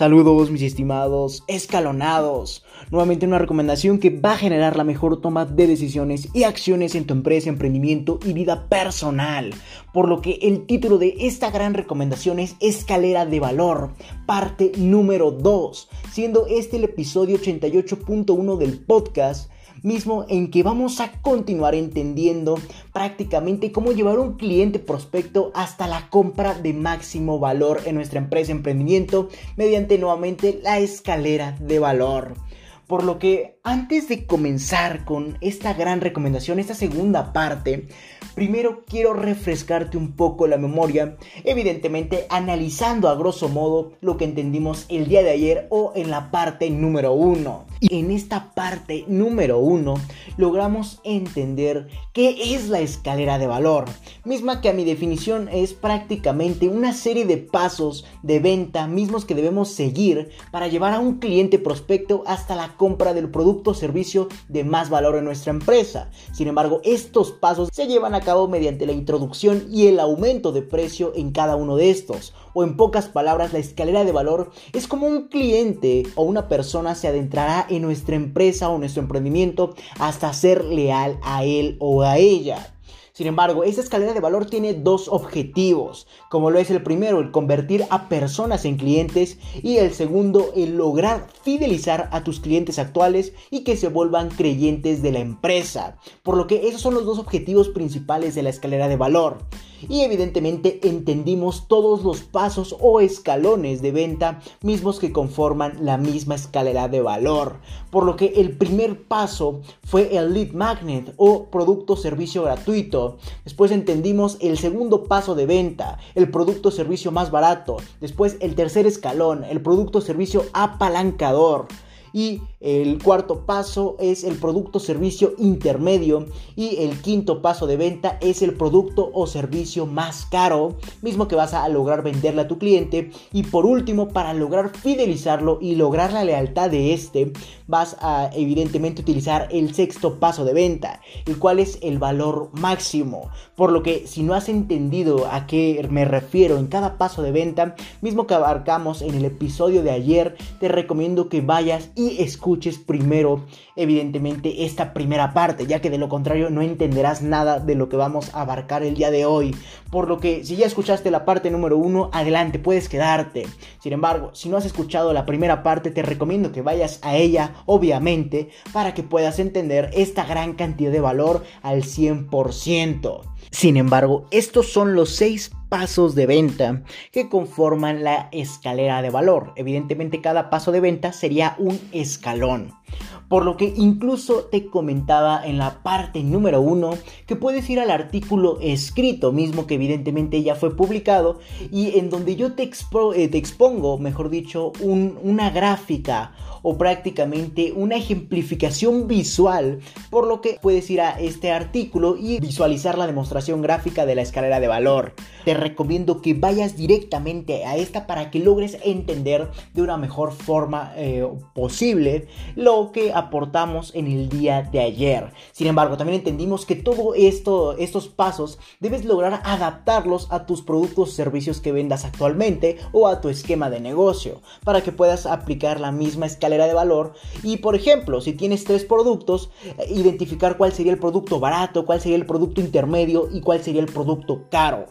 Saludos mis estimados escalonados. Nuevamente una recomendación que va a generar la mejor toma de decisiones y acciones en tu empresa, emprendimiento y vida personal. Por lo que el título de esta gran recomendación es Escalera de Valor, parte número 2, siendo este el episodio 88.1 del podcast mismo en que vamos a continuar entendiendo prácticamente cómo llevar un cliente prospecto hasta la compra de máximo valor en nuestra empresa emprendimiento mediante nuevamente la escalera de valor. Por lo que antes de comenzar con esta gran recomendación, esta segunda parte, primero quiero refrescarte un poco la memoria, evidentemente analizando a grosso modo lo que entendimos el día de ayer o en la parte número uno. Y en esta parte número uno logramos entender qué es la escalera de valor, misma que a mi definición es prácticamente una serie de pasos de venta mismos que debemos seguir para llevar a un cliente prospecto hasta la compra del producto o servicio de más valor en nuestra empresa. Sin embargo, estos pasos se llevan a cabo mediante la introducción y el aumento de precio en cada uno de estos. O en pocas palabras, la escalera de valor es como un cliente o una persona se adentrará en nuestra empresa o nuestro emprendimiento hasta ser leal a él o a ella. Sin embargo, esta escalera de valor tiene dos objetivos, como lo es el primero, el convertir a personas en clientes y el segundo, el lograr fidelizar a tus clientes actuales y que se vuelvan creyentes de la empresa. Por lo que esos son los dos objetivos principales de la escalera de valor y evidentemente entendimos todos los pasos o escalones de venta mismos que conforman la misma escalera de valor. Por lo que el primer paso fue el lead magnet o producto servicio gratuito. Después entendimos el segundo paso de venta, el producto servicio más barato. Después el tercer escalón, el producto servicio apalancador. Y el cuarto paso es el producto servicio intermedio. Y el quinto paso de venta es el producto o servicio más caro, mismo que vas a lograr venderle a tu cliente. Y por último, para lograr fidelizarlo y lograr la lealtad de este, vas a evidentemente utilizar el sexto paso de venta, el cual es el valor máximo. Por lo que si no has entendido a qué me refiero en cada paso de venta, mismo que abarcamos en el episodio de ayer, te recomiendo que vayas escuches primero, evidentemente, esta primera parte, ya que de lo contrario no entenderás nada de lo que vamos a abarcar el día de hoy. Por lo que si ya escuchaste la parte número uno, adelante, puedes quedarte. Sin embargo, si no has escuchado la primera parte, te recomiendo que vayas a ella, obviamente, para que puedas entender esta gran cantidad de valor al 100%. Sin embargo, estos son los seis pasos de venta que conforman la escalera de valor. Evidentemente cada paso de venta sería un escalón. Por lo que incluso te comentaba en la parte número uno que puedes ir al artículo escrito mismo que evidentemente ya fue publicado y en donde yo te, eh, expongo, mejor dicho, una gráfica o prácticamente una ejemplificación visual, por lo que puedes ir a este artículo y visualizar la demostración gráfica de la escalera de valor. Te recomiendo que vayas directamente a esta para que logres entender de una mejor forma eh, posible lo que aportamos en el día de ayer. Sin embargo, también entendimos que todo esto, estos pasos debes lograr adaptarlos a tus productos o servicios que vendas actualmente o a tu esquema de negocio para que puedas aplicar la misma escalera de valor y por ejemplo, si tienes tres productos, eh, identificar cuál sería el producto barato, cuál sería el producto intermedio y cuál sería el producto caro.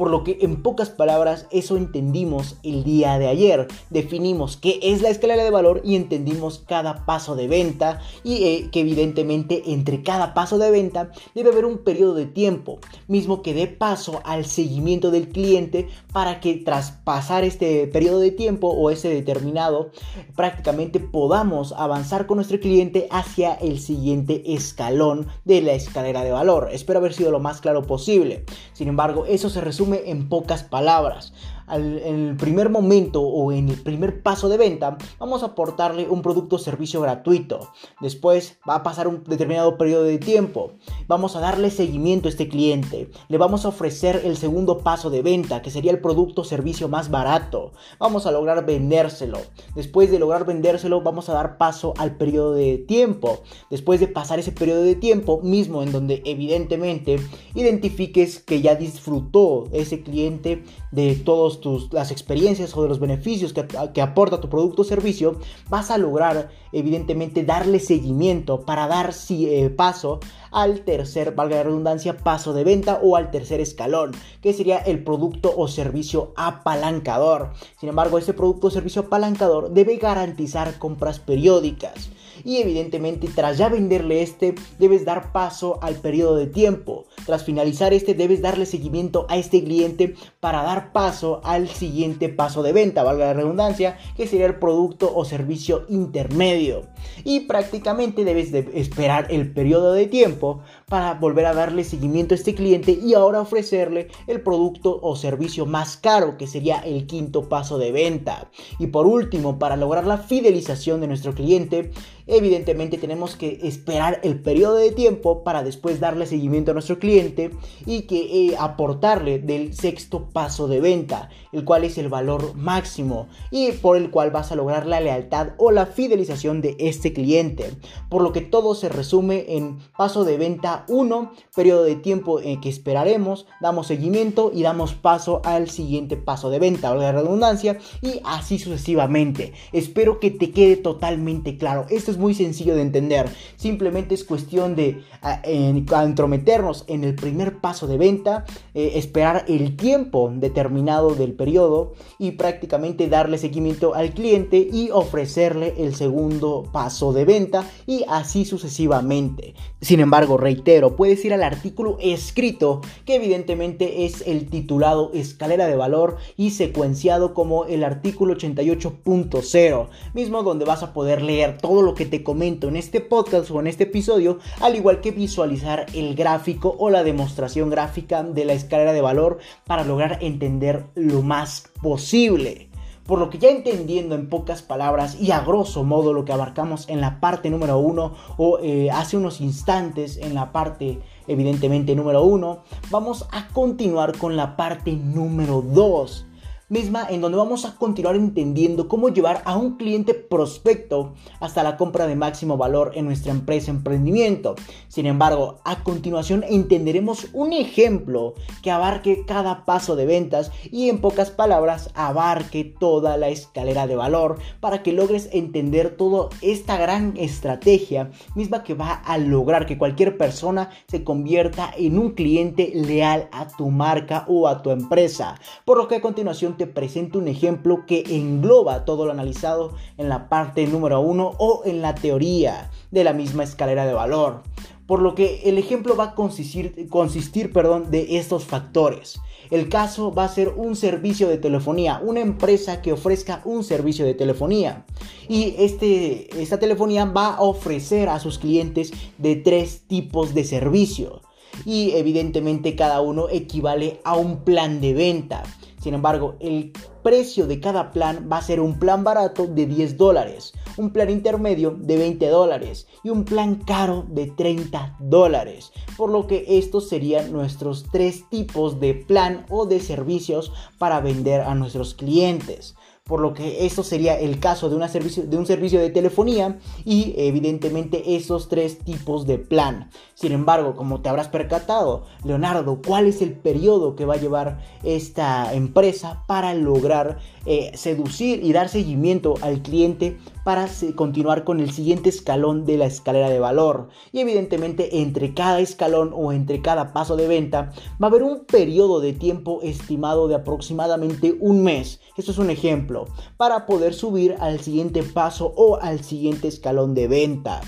Por lo que en pocas palabras eso entendimos el día de ayer. Definimos qué es la escalera de valor y entendimos cada paso de venta y eh, que evidentemente entre cada paso de venta debe haber un periodo de tiempo, mismo que dé paso al seguimiento del cliente para que tras pasar este periodo de tiempo o ese determinado prácticamente podamos avanzar con nuestro cliente hacia el siguiente escalón de la escalera de valor. Espero haber sido lo más claro posible. Sin embargo, eso se resume en pocas palabras al, en el primer momento o en el primer paso de venta, vamos a aportarle un producto o servicio gratuito. Después va a pasar un determinado periodo de tiempo. Vamos a darle seguimiento a este cliente, le vamos a ofrecer el segundo paso de venta, que sería el producto o servicio más barato, vamos a lograr vendérselo, después de lograr vendérselo vamos a dar paso al periodo de tiempo, después de pasar ese periodo de tiempo mismo en donde evidentemente identifiques que ya disfrutó ese cliente de todas las experiencias o de los beneficios que, que aporta tu producto o servicio, vas a lograr evidentemente darle seguimiento para dar eh, paso al tercer, valga la redundancia, paso de venta o al tercer escalón, que sería el producto o servicio apalancador. Sin embargo, este producto o servicio apalancador debe garantizar compras periódicas y evidentemente tras ya venderle este debes dar paso al periodo de tiempo. Tras finalizar este debes darle seguimiento a este cliente para dar paso al siguiente paso de venta, valga la redundancia, que sería el producto o servicio intermedio. Y prácticamente debes de esperar el periodo de tiempo para volver a darle seguimiento a este cliente y ahora ofrecerle el producto o servicio más caro, que sería el quinto paso de venta. Y por último, para lograr la fidelización de nuestro cliente, evidentemente tenemos que esperar el periodo de tiempo para después darle seguimiento a nuestro cliente y que eh, aportarle del sexto paso de venta, el cual es el valor máximo y por el cual vas a lograr la lealtad o la fidelización de este cliente. Por lo que todo se resume en paso de venta 1, periodo de tiempo en que esperaremos, damos seguimiento y damos paso al siguiente paso de venta, la redundancia, y así sucesivamente. Espero que te quede totalmente claro. Esto es muy sencillo de entender. Simplemente es cuestión de entrometernos en el primer paso de venta, eh, esperar el tiempo determinado del periodo y prácticamente darle seguimiento al cliente y ofrecerle el segundo paso de venta y así sucesivamente. Sin embargo, reitero, puedes ir al artículo escrito que evidentemente es el titulado escalera de valor y secuenciado como el artículo 88.0, mismo donde vas a poder leer todo lo que te comento en este podcast o en este episodio, al igual que visualizar el gráfico o la demostración gráfica de la escalera de valor para lograr entender lo más posible. Por lo que ya entendiendo en pocas palabras y a grosso modo lo que abarcamos en la parte número uno o eh, hace unos instantes en la parte evidentemente número uno, vamos a continuar con la parte número 2 misma en donde vamos a continuar entendiendo cómo llevar a un cliente prospecto hasta la compra de máximo valor en nuestra empresa emprendimiento. Sin embargo, a continuación entenderemos un ejemplo que abarque cada paso de ventas y en pocas palabras abarque toda la escalera de valor para que logres entender toda esta gran estrategia misma que va a lograr que cualquier persona se convierta en un cliente leal a tu marca o a tu empresa. Por lo que a continuación presento un ejemplo que engloba todo lo analizado en la parte número uno o en la teoría de la misma escalera de valor. Por lo que el ejemplo va a consistir, consistir perdón, de estos factores. El caso va a ser un servicio de telefonía, una empresa que ofrezca un servicio de telefonía. Y este, esta telefonía va a ofrecer a sus clientes de tres tipos de servicio. Y evidentemente cada uno equivale a un plan de venta. Sin embargo, el precio de cada plan va a ser un plan barato de 10 dólares, un plan intermedio de 20 dólares y un plan caro de 30 dólares. Por lo que estos serían nuestros tres tipos de plan o de servicios para vender a nuestros clientes por lo que esto sería el caso de, servicio, de un servicio de telefonía y evidentemente esos tres tipos de plan. Sin embargo, como te habrás percatado, Leonardo, ¿cuál es el periodo que va a llevar esta empresa para lograr eh, seducir y dar seguimiento al cliente para continuar con el siguiente escalón de la escalera de valor. Y evidentemente entre cada escalón o entre cada paso de venta va a haber un periodo de tiempo estimado de aproximadamente un mes. Esto es un ejemplo para poder subir al siguiente paso o al siguiente escalón de venta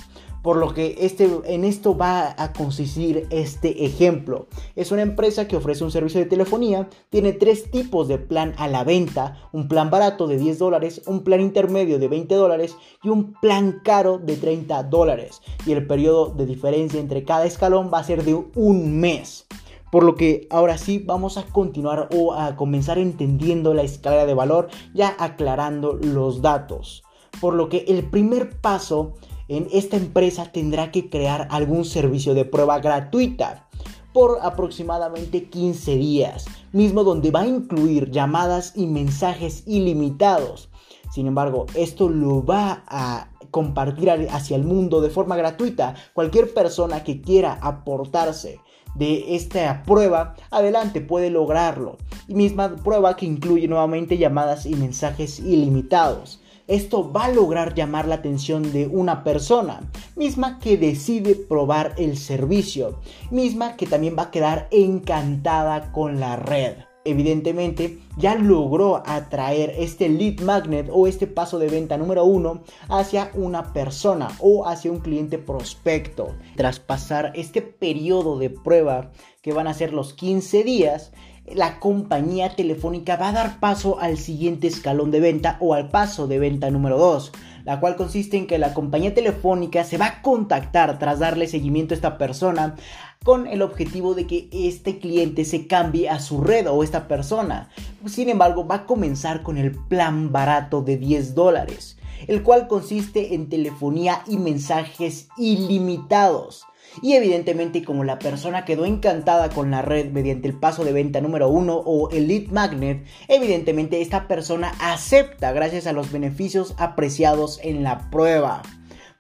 por lo que este, en esto va a consistir este ejemplo. Es una empresa que ofrece un servicio de telefonía, tiene tres tipos de plan a la venta, un plan barato de 10 dólares, un plan intermedio de 20 dólares y un plan caro de 30 dólares. Y el periodo de diferencia entre cada escalón va a ser de un mes. Por lo que ahora sí vamos a continuar o a comenzar entendiendo la escala de valor, ya aclarando los datos. Por lo que el primer paso en esta empresa tendrá que crear algún servicio de prueba gratuita por aproximadamente 15 días, mismo donde va a incluir llamadas y mensajes ilimitados. Sin embargo, esto lo va a compartir hacia el mundo de forma gratuita. Cualquier persona que quiera aportarse de esta prueba, adelante puede lograrlo. Y misma prueba que incluye nuevamente llamadas y mensajes ilimitados. Esto va a lograr llamar la atención de una persona, misma que decide probar el servicio, misma que también va a quedar encantada con la red evidentemente ya logró atraer este lead magnet o este paso de venta número uno hacia una persona o hacia un cliente prospecto. Tras pasar este periodo de prueba que van a ser los 15 días, la compañía telefónica va a dar paso al siguiente escalón de venta o al paso de venta número 2, la cual consiste en que la compañía telefónica se va a contactar tras darle seguimiento a esta persona con el objetivo de que este cliente se cambie a su red o esta persona. Sin embargo, va a comenzar con el plan barato de 10 dólares, el cual consiste en telefonía y mensajes ilimitados. Y evidentemente como la persona quedó encantada con la red mediante el paso de venta número 1 o el lead magnet, evidentemente esta persona acepta gracias a los beneficios apreciados en la prueba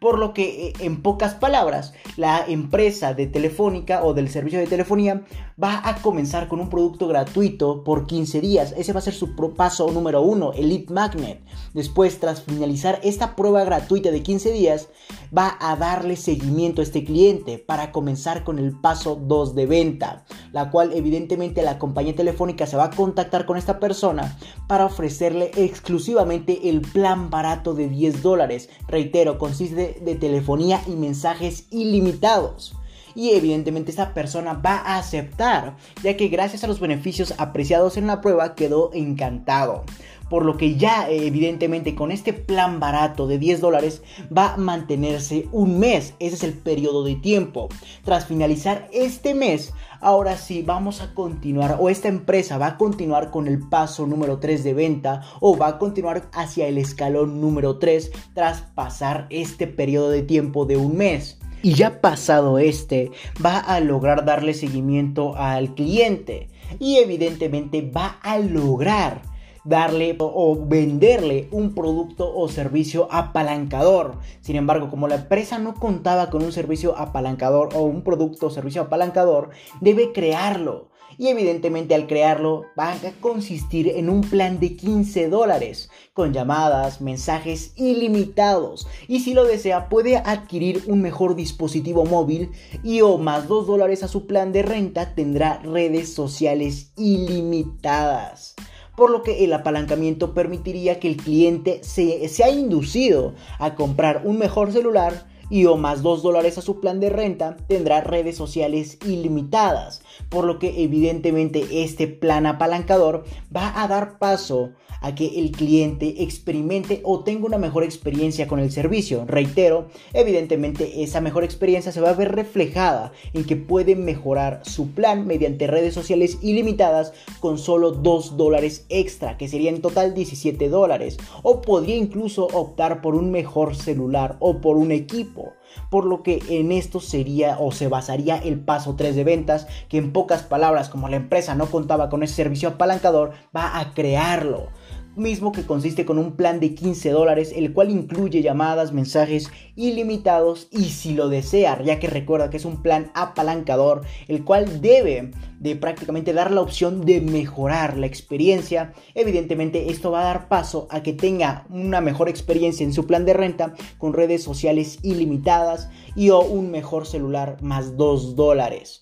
por lo que eh, en pocas palabras la empresa de telefónica o del servicio de telefonía va a comenzar con un producto gratuito por 15 días. Ese va a ser su paso número uno, el lead magnet. Después, tras finalizar esta prueba gratuita de 15 días, va a darle seguimiento a este cliente para comenzar con el paso 2 de venta, la cual evidentemente la compañía telefónica se va a contactar con esta persona para ofrecerle exclusivamente el plan barato de 10 dólares. Reitero, consiste de telefonía y mensajes ilimitados. Y evidentemente esta persona va a aceptar, ya que gracias a los beneficios apreciados en la prueba quedó encantado por lo que ya evidentemente con este plan barato de 10 dólares va a mantenerse un mes, ese es el periodo de tiempo. Tras finalizar este mes, ahora sí vamos a continuar o esta empresa va a continuar con el paso número 3 de venta o va a continuar hacia el escalón número 3 tras pasar este periodo de tiempo de un mes. Y ya pasado este, va a lograr darle seguimiento al cliente y evidentemente va a lograr darle o venderle un producto o servicio apalancador. Sin embargo, como la empresa no contaba con un servicio apalancador o un producto o servicio apalancador, debe crearlo. Y evidentemente al crearlo va a consistir en un plan de 15 dólares con llamadas, mensajes ilimitados. Y si lo desea puede adquirir un mejor dispositivo móvil y o más 2 dólares a su plan de renta tendrá redes sociales ilimitadas por lo que el apalancamiento permitiría que el cliente se, sea inducido a comprar un mejor celular y o más 2 dólares a su plan de renta tendrá redes sociales ilimitadas, por lo que evidentemente este plan apalancador va a dar paso a que el cliente experimente o tenga una mejor experiencia con el servicio. Reitero, evidentemente esa mejor experiencia se va a ver reflejada en que puede mejorar su plan mediante redes sociales ilimitadas con solo 2 dólares extra, que sería en total 17 dólares. O podría incluso optar por un mejor celular o por un equipo por lo que en esto sería o se basaría el paso 3 de ventas, que en pocas palabras, como la empresa no contaba con ese servicio apalancador, va a crearlo mismo que consiste con un plan de 15 dólares, el cual incluye llamadas, mensajes ilimitados y si lo desea, ya que recuerda que es un plan apalancador, el cual debe de prácticamente dar la opción de mejorar la experiencia. Evidentemente esto va a dar paso a que tenga una mejor experiencia en su plan de renta con redes sociales ilimitadas y o un mejor celular más 2 dólares.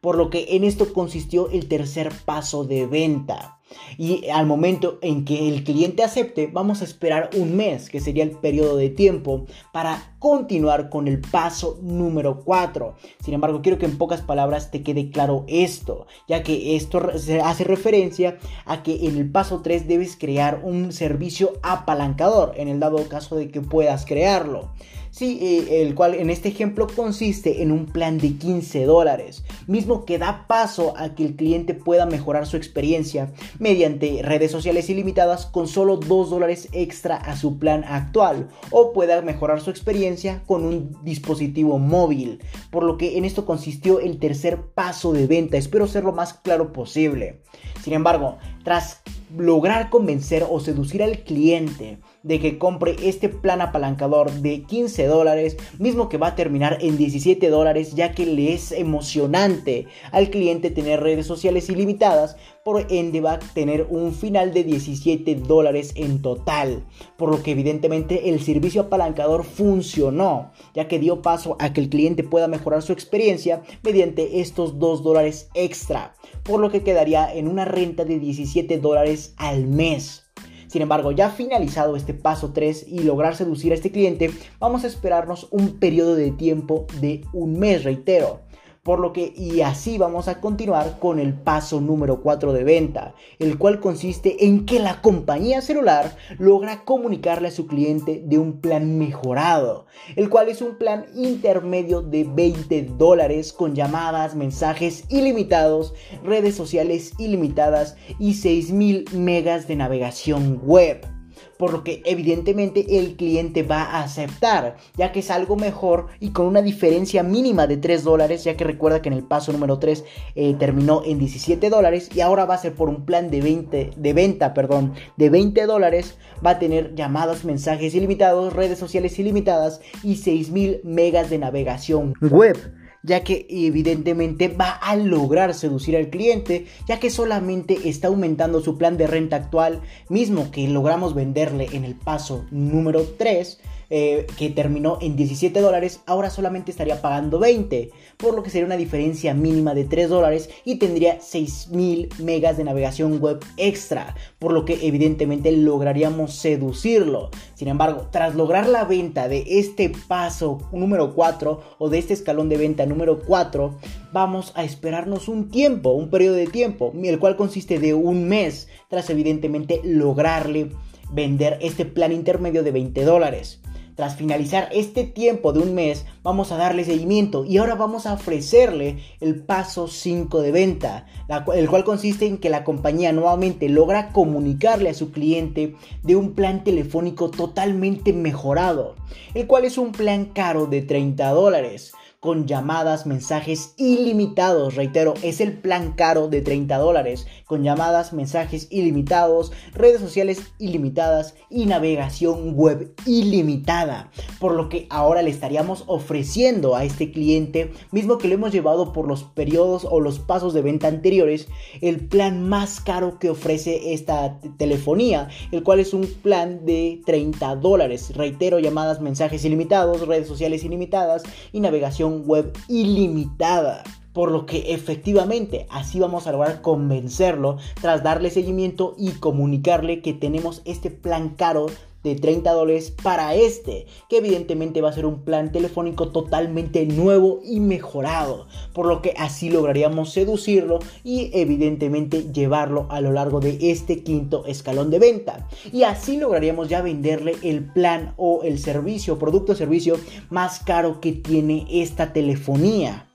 Por lo que en esto consistió el tercer paso de venta. Y al momento en que el cliente acepte, vamos a esperar un mes, que sería el periodo de tiempo, para continuar con el paso número 4. Sin embargo, quiero que en pocas palabras te quede claro esto, ya que esto hace referencia a que en el paso 3 debes crear un servicio apalancador, en el dado caso de que puedas crearlo. Sí, eh, el cual en este ejemplo consiste en un plan de 15 dólares, mismo que da paso a que el cliente pueda mejorar su experiencia mediante redes sociales ilimitadas con solo 2 dólares extra a su plan actual o pueda mejorar su experiencia con un dispositivo móvil, por lo que en esto consistió el tercer paso de venta, espero ser lo más claro posible. Sin embargo, tras lograr convencer o seducir al cliente de que compre este plan apalancador de 15 dólares, mismo que va a terminar en 17 dólares, ya que le es emocionante al cliente tener redes sociales ilimitadas, por ende va a tener un final de 17 dólares en total, por lo que evidentemente el servicio apalancador funcionó, ya que dio paso a que el cliente pueda mejorar su experiencia mediante estos 2 dólares extra, por lo que quedaría en una renta de 17 dólares al mes. Sin embargo, ya finalizado este paso 3 y lograr seducir a este cliente, vamos a esperarnos un periodo de tiempo de un mes, reitero. Por lo que, y así vamos a continuar con el paso número 4 de venta, el cual consiste en que la compañía celular logra comunicarle a su cliente de un plan mejorado, el cual es un plan intermedio de 20 dólares con llamadas, mensajes ilimitados, redes sociales ilimitadas y 6000 megas de navegación web por lo que evidentemente el cliente va a aceptar, ya que es algo mejor y con una diferencia mínima de 3 dólares, ya que recuerda que en el paso número 3 eh, terminó en 17 dólares y ahora va a ser por un plan de, 20, de venta, perdón, de 20 dólares, va a tener llamadas, mensajes ilimitados, redes sociales ilimitadas y 6000 megas de navegación web ya que evidentemente va a lograr seducir al cliente, ya que solamente está aumentando su plan de renta actual, mismo que logramos venderle en el paso número 3 eh, que terminó en 17 dólares, ahora solamente estaría pagando 20, por lo que sería una diferencia mínima de 3 dólares y tendría 6000 megas de navegación web extra, por lo que evidentemente lograríamos seducirlo. Sin embargo, tras lograr la venta de este paso número 4 o de este escalón de venta número 4, vamos a esperarnos un tiempo, un periodo de tiempo, el cual consiste de un mes, tras evidentemente lograrle vender este plan intermedio de 20 dólares. Tras finalizar este tiempo de un mes, vamos a darle seguimiento y ahora vamos a ofrecerle el paso 5 de venta, el cual consiste en que la compañía nuevamente logra comunicarle a su cliente de un plan telefónico totalmente mejorado, el cual es un plan caro de 30 dólares con llamadas, mensajes ilimitados. Reitero, es el plan caro de 30 dólares, con llamadas, mensajes ilimitados, redes sociales ilimitadas y navegación web ilimitada. Por lo que ahora le estaríamos ofreciendo a este cliente, mismo que lo hemos llevado por los periodos o los pasos de venta anteriores, el plan más caro que ofrece esta telefonía, el cual es un plan de 30 dólares. Reitero, llamadas, mensajes ilimitados, redes sociales ilimitadas y navegación web ilimitada. Por lo que efectivamente así vamos a lograr convencerlo tras darle seguimiento y comunicarle que tenemos este plan caro de 30 dólares para este, que evidentemente va a ser un plan telefónico totalmente nuevo y mejorado, por lo que así lograríamos seducirlo y evidentemente llevarlo a lo largo de este quinto escalón de venta. Y así lograríamos ya venderle el plan o el servicio, producto o servicio más caro que tiene esta telefonía.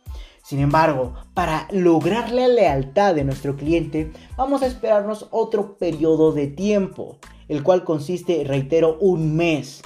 Sin embargo, para lograr la lealtad de nuestro cliente, vamos a esperarnos otro periodo de tiempo el cual consiste, reitero, un mes.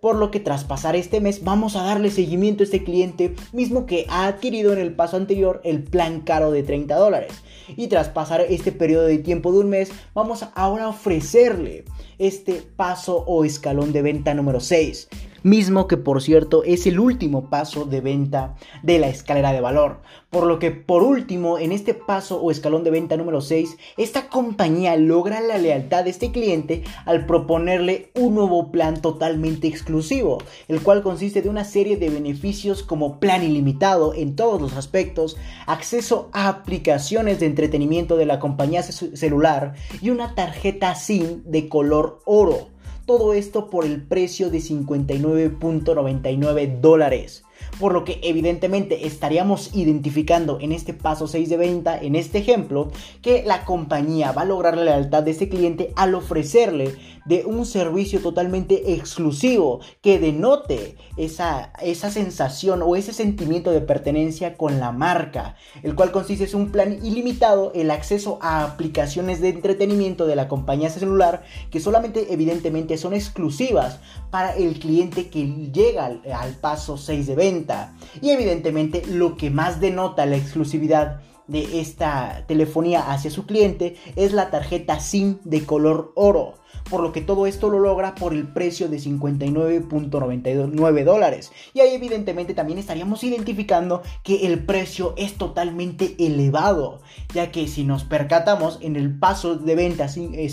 Por lo que tras pasar este mes vamos a darle seguimiento a este cliente mismo que ha adquirido en el paso anterior el plan caro de 30 dólares. Y tras pasar este periodo de tiempo de un mes vamos ahora a ofrecerle este paso o escalón de venta número 6, mismo que por cierto es el último paso de venta de la escalera de valor. Por lo que por último, en este paso o escalón de venta número 6, esta compañía logra la lealtad de este cliente al proponerle un nuevo plan totalmente exclusivo, el cual consiste de una serie de beneficios como plan ilimitado en todos los aspectos, acceso a aplicaciones de entretenimiento de la compañía celular y una tarjeta SIM de color oro todo esto por el precio de 59.99 dólares. Por lo que evidentemente estaríamos identificando en este paso 6 de venta, en este ejemplo, que la compañía va a lograr la lealtad de este cliente al ofrecerle de un servicio totalmente exclusivo que denote esa, esa sensación o ese sentimiento de pertenencia con la marca, el cual consiste en un plan ilimitado, el acceso a aplicaciones de entretenimiento de la compañía celular que solamente evidentemente son exclusivas para el cliente que llega al, al paso 6 de venta. Y evidentemente lo que más denota la exclusividad de esta telefonía hacia su cliente es la tarjeta SIM de color oro por lo que todo esto lo logra por el precio de 59.99 dólares. Y ahí evidentemente también estaríamos identificando que el precio es totalmente elevado, ya que si nos percatamos en el paso de venta 5, eh,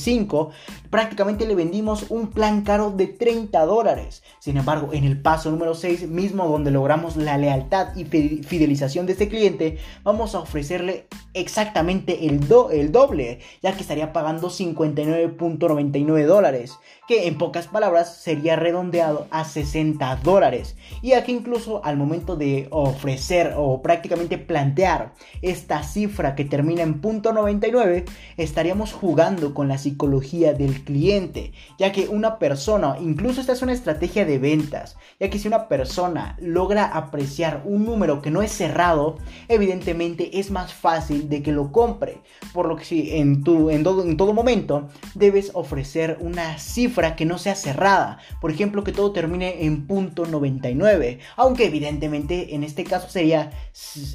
prácticamente le vendimos un plan caro de 30 dólares. Sin embargo, en el paso número 6, mismo donde logramos la lealtad y fidelización de este cliente, vamos a ofrecerle exactamente el, el doble, ya que estaría pagando 59.99 dólares, que en pocas palabras sería redondeado a 60 dólares. Y aquí incluso al momento de ofrecer o prácticamente plantear esta cifra que termina en punto 99, estaríamos jugando con la psicología del cliente, ya que una persona, incluso esta es una estrategia de ventas, ya que si una persona logra apreciar un número que no es cerrado, evidentemente es más fácil de que lo compre, por lo que si en, tu, en, todo, en todo momento debes ofrecer una cifra que no sea cerrada. Por ejemplo, que todo termine en punto 99. Aunque evidentemente en este caso sería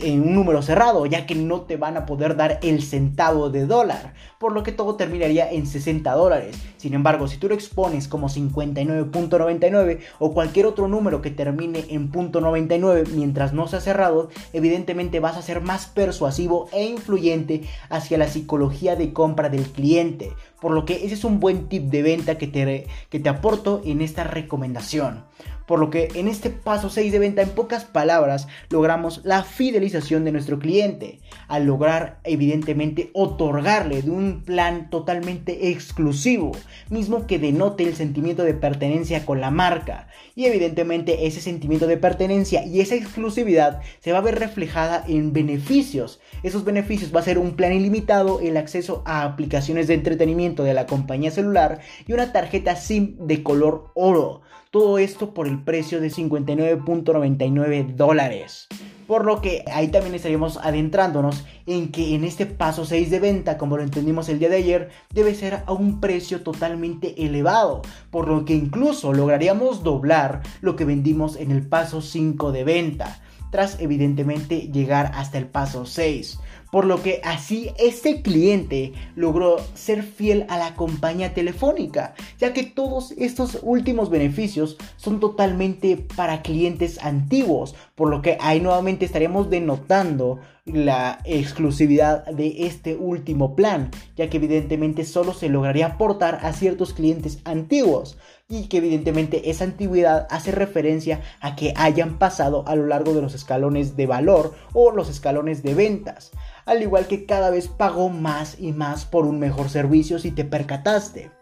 un número cerrado, ya que no te van a poder dar el centavo de dólar. Por lo que todo terminaría en 60 dólares. Sin embargo, si tú lo expones como 59.99 o cualquier otro número que termine en punto 99 mientras no sea cerrado, evidentemente vas a ser más persuasivo e influyente hacia la psicología de compra del cliente. Por lo que ese es un buen tip de venta que te, que te aporto en esta recomendación. Por lo que en este paso 6 de venta, en pocas palabras, logramos la fidelización de nuestro cliente, al lograr evidentemente otorgarle de un plan totalmente exclusivo, mismo que denote el sentimiento de pertenencia con la marca. Y evidentemente ese sentimiento de pertenencia y esa exclusividad se va a ver reflejada en beneficios. Esos beneficios va a ser un plan ilimitado, el acceso a aplicaciones de entretenimiento de la compañía celular y una tarjeta SIM de color oro todo esto por el precio de 59.99 dólares. Por lo que ahí también estaríamos adentrándonos en que en este paso 6 de venta, como lo entendimos el día de ayer, debe ser a un precio totalmente elevado. Por lo que incluso lograríamos doblar lo que vendimos en el paso 5 de venta. Tras evidentemente llegar hasta el paso 6 por lo que así este cliente logró ser fiel a la compañía telefónica, ya que todos estos últimos beneficios son totalmente para clientes antiguos, por lo que ahí nuevamente estaríamos denotando la exclusividad de este último plan, ya que evidentemente solo se lograría aportar a ciertos clientes antiguos y que evidentemente esa antigüedad hace referencia a que hayan pasado a lo largo de los escalones de valor o los escalones de ventas al igual que cada vez pagó más y más por un mejor servicio si te percataste.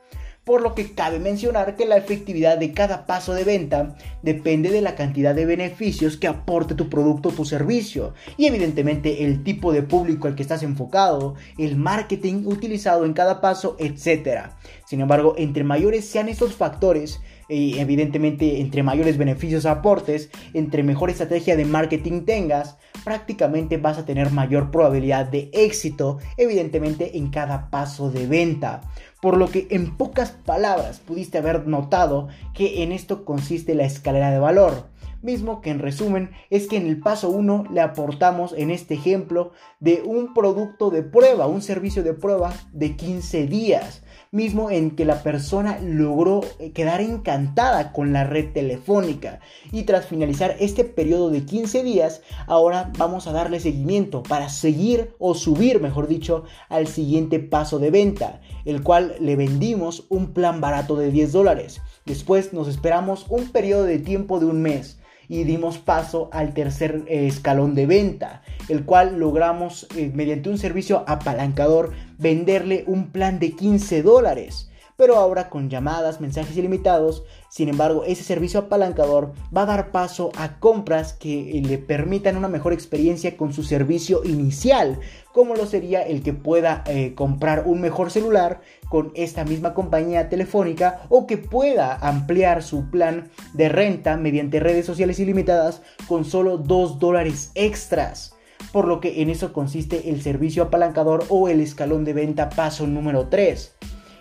Por lo que cabe mencionar que la efectividad de cada paso de venta depende de la cantidad de beneficios que aporte tu producto o tu servicio y evidentemente el tipo de público al que estás enfocado, el marketing utilizado en cada paso, etc. Sin embargo, entre mayores sean estos factores, y evidentemente entre mayores beneficios aportes, entre mejor estrategia de marketing tengas, prácticamente vas a tener mayor probabilidad de éxito, evidentemente en cada paso de venta. Por lo que en pocas palabras pudiste haber notado que en esto consiste la escalera de valor mismo que en resumen es que en el paso 1 le aportamos en este ejemplo de un producto de prueba, un servicio de prueba de 15 días mismo en que la persona logró eh, quedar encantada con la red telefónica. Y tras finalizar este periodo de 15 días, ahora vamos a darle seguimiento para seguir o subir, mejor dicho, al siguiente paso de venta, el cual le vendimos un plan barato de 10 dólares. Después nos esperamos un periodo de tiempo de un mes y dimos paso al tercer eh, escalón de venta, el cual logramos eh, mediante un servicio apalancador venderle un plan de 15 dólares pero ahora con llamadas, mensajes ilimitados. Sin embargo, ese servicio apalancador va a dar paso a compras que le permitan una mejor experiencia con su servicio inicial, como lo sería el que pueda eh, comprar un mejor celular con esta misma compañía telefónica o que pueda ampliar su plan de renta mediante redes sociales ilimitadas con solo 2 dólares extras por lo que en eso consiste el servicio apalancador o el escalón de venta paso número 3.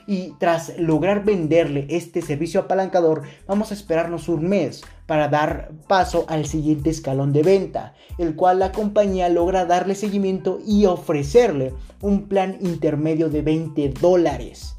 Y tras lograr venderle este servicio apalancador, vamos a esperarnos un mes para dar paso al siguiente escalón de venta, el cual la compañía logra darle seguimiento y ofrecerle un plan intermedio de 20 dólares.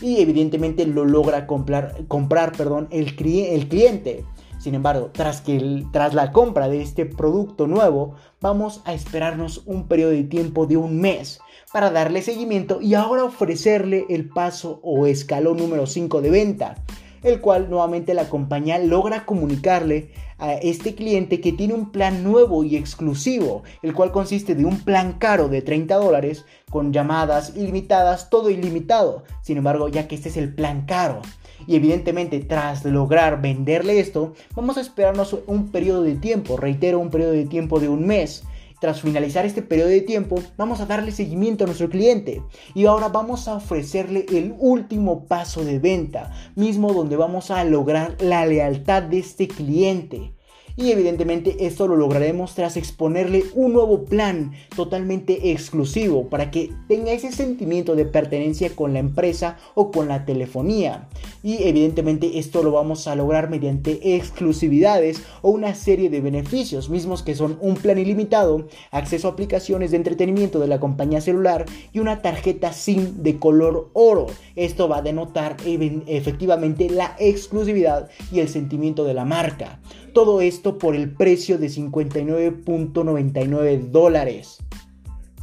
Y evidentemente lo logra comprar, comprar perdón, el, cliente sin embargo, tras, que tras la compra de este producto nuevo, vamos a esperarnos un periodo de tiempo de un mes para darle seguimiento y ahora ofrecerle el paso o escalón número 5 de venta, el cual nuevamente la compañía logra comunicarle a este cliente que tiene un plan nuevo y exclusivo, el cual consiste de un plan caro de 30 dólares con llamadas ilimitadas, todo ilimitado. Sin embargo, ya que este es el plan caro, y evidentemente tras lograr venderle esto, vamos a esperarnos un periodo de tiempo, reitero, un periodo de tiempo de un mes. Tras finalizar este periodo de tiempo, vamos a darle seguimiento a nuestro cliente. Y ahora vamos a ofrecerle el último paso de venta, mismo donde vamos a lograr la lealtad de este cliente y evidentemente esto lo lograremos tras exponerle un nuevo plan totalmente exclusivo para que tenga ese sentimiento de pertenencia con la empresa o con la telefonía. Y evidentemente esto lo vamos a lograr mediante exclusividades o una serie de beneficios mismos que son un plan ilimitado, acceso a aplicaciones de entretenimiento de la compañía celular y una tarjeta SIM de color oro. Esto va a denotar efectivamente la exclusividad y el sentimiento de la marca. Todo esto por el precio de 59.99 dólares.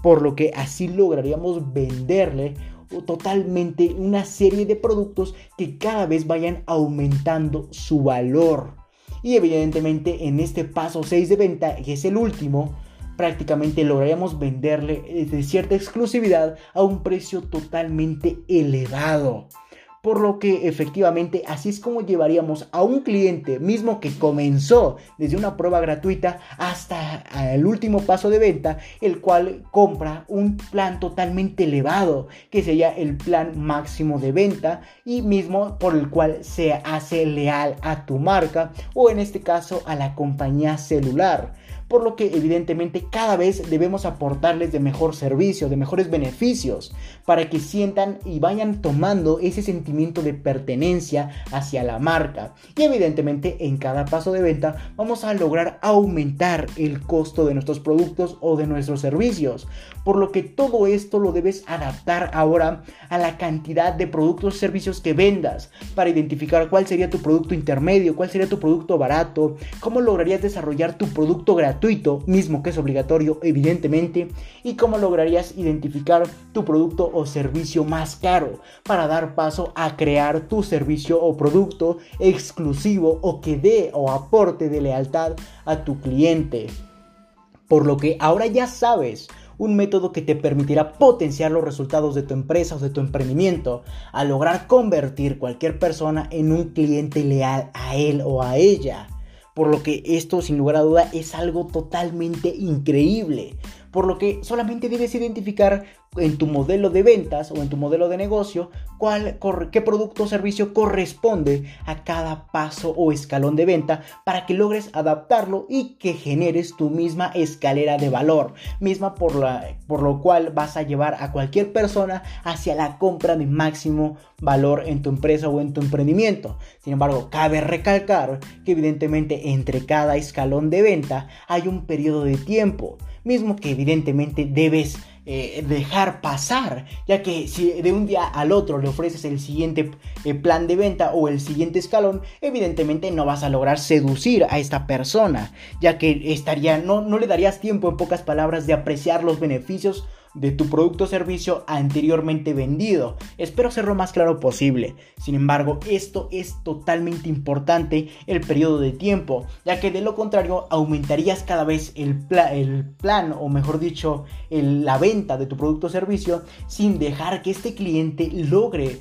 Por lo que así lograríamos venderle totalmente una serie de productos que cada vez vayan aumentando su valor. Y evidentemente en este paso 6 de venta, que es el último, prácticamente lograríamos venderle eh, de cierta exclusividad a un precio totalmente elevado. Por lo que efectivamente así es como llevaríamos a un cliente mismo que comenzó desde una prueba gratuita hasta el último paso de venta, el cual compra un plan totalmente elevado, que sería el plan máximo de venta y mismo por el cual se hace leal a tu marca o en este caso a la compañía celular por lo que evidentemente cada vez debemos aportarles de mejor servicio, de mejores beneficios, para que sientan y vayan tomando ese sentimiento de pertenencia hacia la marca. Y evidentemente en cada paso de venta vamos a lograr aumentar el costo de nuestros productos o de nuestros servicios, por lo que todo esto lo debes adaptar ahora a la cantidad de productos o servicios que vendas, para identificar cuál sería tu producto intermedio, cuál sería tu producto barato, cómo lograrías desarrollar tu producto gratuito, mismo que es obligatorio evidentemente, y cómo lograrías identificar tu producto o servicio más caro para dar paso a crear tu servicio o producto exclusivo o que dé o aporte de lealtad a tu cliente. Por lo que ahora ya sabes un método que te permitirá potenciar los resultados de tu empresa o de tu emprendimiento, a lograr convertir cualquier persona en un cliente leal a él o a ella por lo que esto sin lugar a duda es algo totalmente increíble, por lo que solamente debes identificar en tu modelo de ventas o en tu modelo de negocio cuál, qué producto o servicio corresponde a cada paso o escalón de venta para que logres adaptarlo y que generes tu misma escalera de valor, misma por, la, por lo cual vas a llevar a cualquier persona hacia la compra de máximo valor en tu empresa o en tu emprendimiento. Sin embargo, cabe recalcar que evidentemente entre cada escalón de venta hay un periodo de tiempo, mismo que evidentemente debes eh, dejar pasar, ya que si de un día al otro le ofreces el siguiente eh, plan de venta o el siguiente escalón, evidentemente no vas a lograr seducir a esta persona, ya que estaría, no, no le darías tiempo en pocas palabras de apreciar los beneficios de tu producto o servicio anteriormente vendido. Espero ser lo más claro posible. Sin embargo, esto es totalmente importante el periodo de tiempo, ya que de lo contrario aumentarías cada vez el, el plan o mejor dicho la venta de tu producto o servicio sin dejar que este cliente logre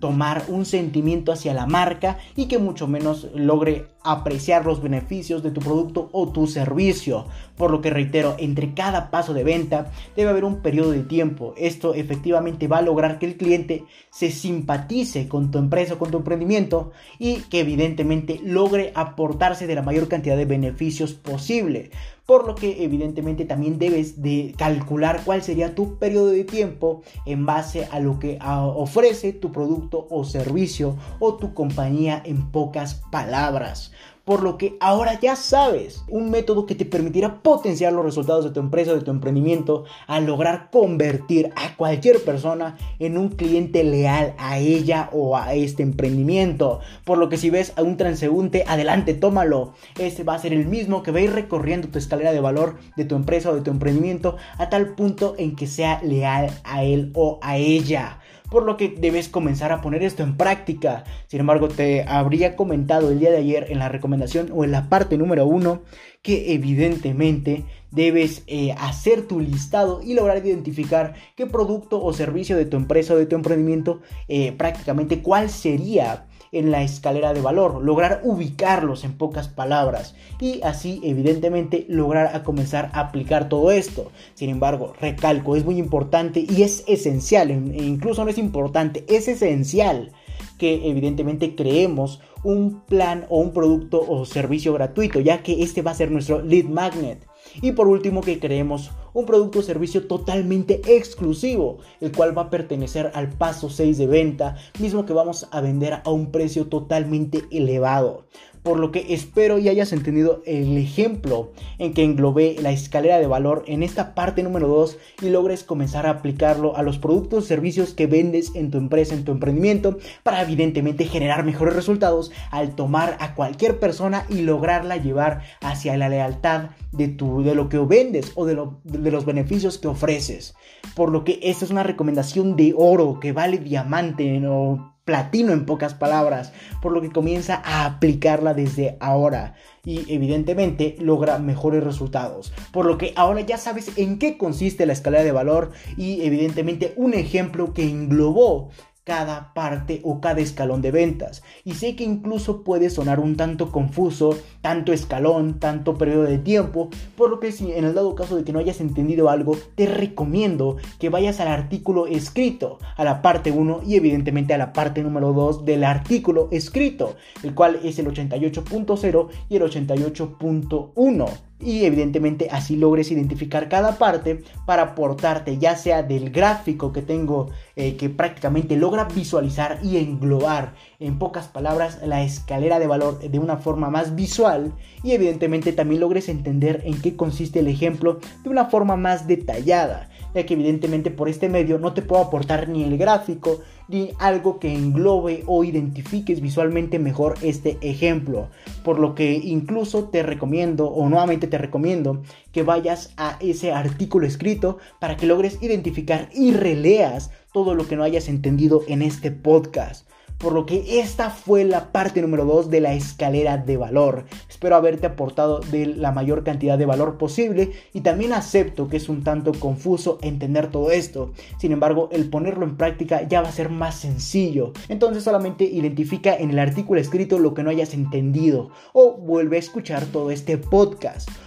tomar un sentimiento hacia la marca y que mucho menos logre apreciar los beneficios de tu producto o tu servicio. Por lo que reitero, entre cada paso de venta debe haber un periodo de tiempo. Esto efectivamente va a lograr que el cliente se simpatice con tu empresa, con tu emprendimiento y que evidentemente logre aportarse de la mayor cantidad de beneficios posible por lo que evidentemente también debes de calcular cuál sería tu periodo de tiempo en base a lo que ofrece tu producto o servicio o tu compañía en pocas palabras por lo que ahora ya sabes un método que te permitirá potenciar los resultados de tu empresa o de tu emprendimiento al lograr convertir a cualquier persona en un cliente leal a ella o a este emprendimiento. Por lo que si ves a un transeúnte, adelante, tómalo. Este va a ser el mismo que va a ir recorriendo tu escalera de valor de tu empresa o de tu emprendimiento a tal punto en que sea leal a él o a ella por lo que debes comenzar a poner esto en práctica. Sin embargo, te habría comentado el día de ayer en la recomendación o en la parte número uno que evidentemente debes eh, hacer tu listado y lograr identificar qué producto o servicio de tu empresa o de tu emprendimiento eh, prácticamente cuál sería en la escalera de valor, lograr ubicarlos en pocas palabras y así evidentemente lograr a comenzar a aplicar todo esto. Sin embargo, recalco, es muy importante y es esencial, e incluso no es importante, es esencial que evidentemente creemos un plan o un producto o servicio gratuito, ya que este va a ser nuestro lead magnet. Y por último que creemos un producto o servicio totalmente exclusivo, el cual va a pertenecer al paso 6 de venta, mismo que vamos a vender a un precio totalmente elevado por lo que espero y hayas entendido el ejemplo en que englobé la escalera de valor en esta parte número 2 y logres comenzar a aplicarlo a los productos o servicios que vendes en tu empresa, en tu emprendimiento, para evidentemente generar mejores resultados al tomar a cualquier persona y lograrla llevar hacia la lealtad de, tu, de lo que vendes o de, de los beneficios que ofreces. Por lo que esta es una recomendación de oro que vale diamante o platino en pocas palabras, por lo que comienza a aplicarla desde ahora y evidentemente logra mejores resultados. Por lo que ahora ya sabes en qué consiste la escalera de valor y evidentemente un ejemplo que englobó cada parte o cada escalón de ventas. Y sé que incluso puede sonar un tanto confuso, tanto escalón, tanto periodo de tiempo, por lo que si en el dado caso de que no hayas entendido algo, te recomiendo que vayas al artículo escrito, a la parte 1 y evidentemente a la parte número 2 del artículo escrito, el cual es el 88.0 y el 88.1 y evidentemente así logres identificar cada parte para aportarte ya sea del gráfico que tengo eh, que prácticamente logra visualizar y englobar en pocas palabras la escalera de valor de una forma más visual y evidentemente también logres entender en qué consiste el ejemplo de una forma más detallada ya que evidentemente por este medio no te puedo aportar ni el gráfico ni algo que englobe o identifiques visualmente mejor este ejemplo. Por lo que incluso te recomiendo o nuevamente te recomiendo que vayas a ese artículo escrito para que logres identificar y releas todo lo que no hayas entendido en este podcast por lo que esta fue la parte número 2 de la escalera de valor. Espero haberte aportado de la mayor cantidad de valor posible y también acepto que es un tanto confuso entender todo esto. Sin embargo, el ponerlo en práctica ya va a ser más sencillo. Entonces solamente identifica en el artículo escrito lo que no hayas entendido o vuelve a escuchar todo este podcast.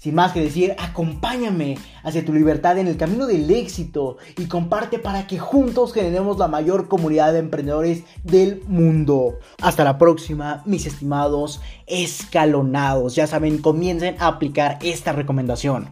Sin más que decir, acompáñame hacia tu libertad en el camino del éxito y comparte para que juntos generemos la mayor comunidad de emprendedores del mundo. Hasta la próxima, mis estimados escalonados. Ya saben, comiencen a aplicar esta recomendación.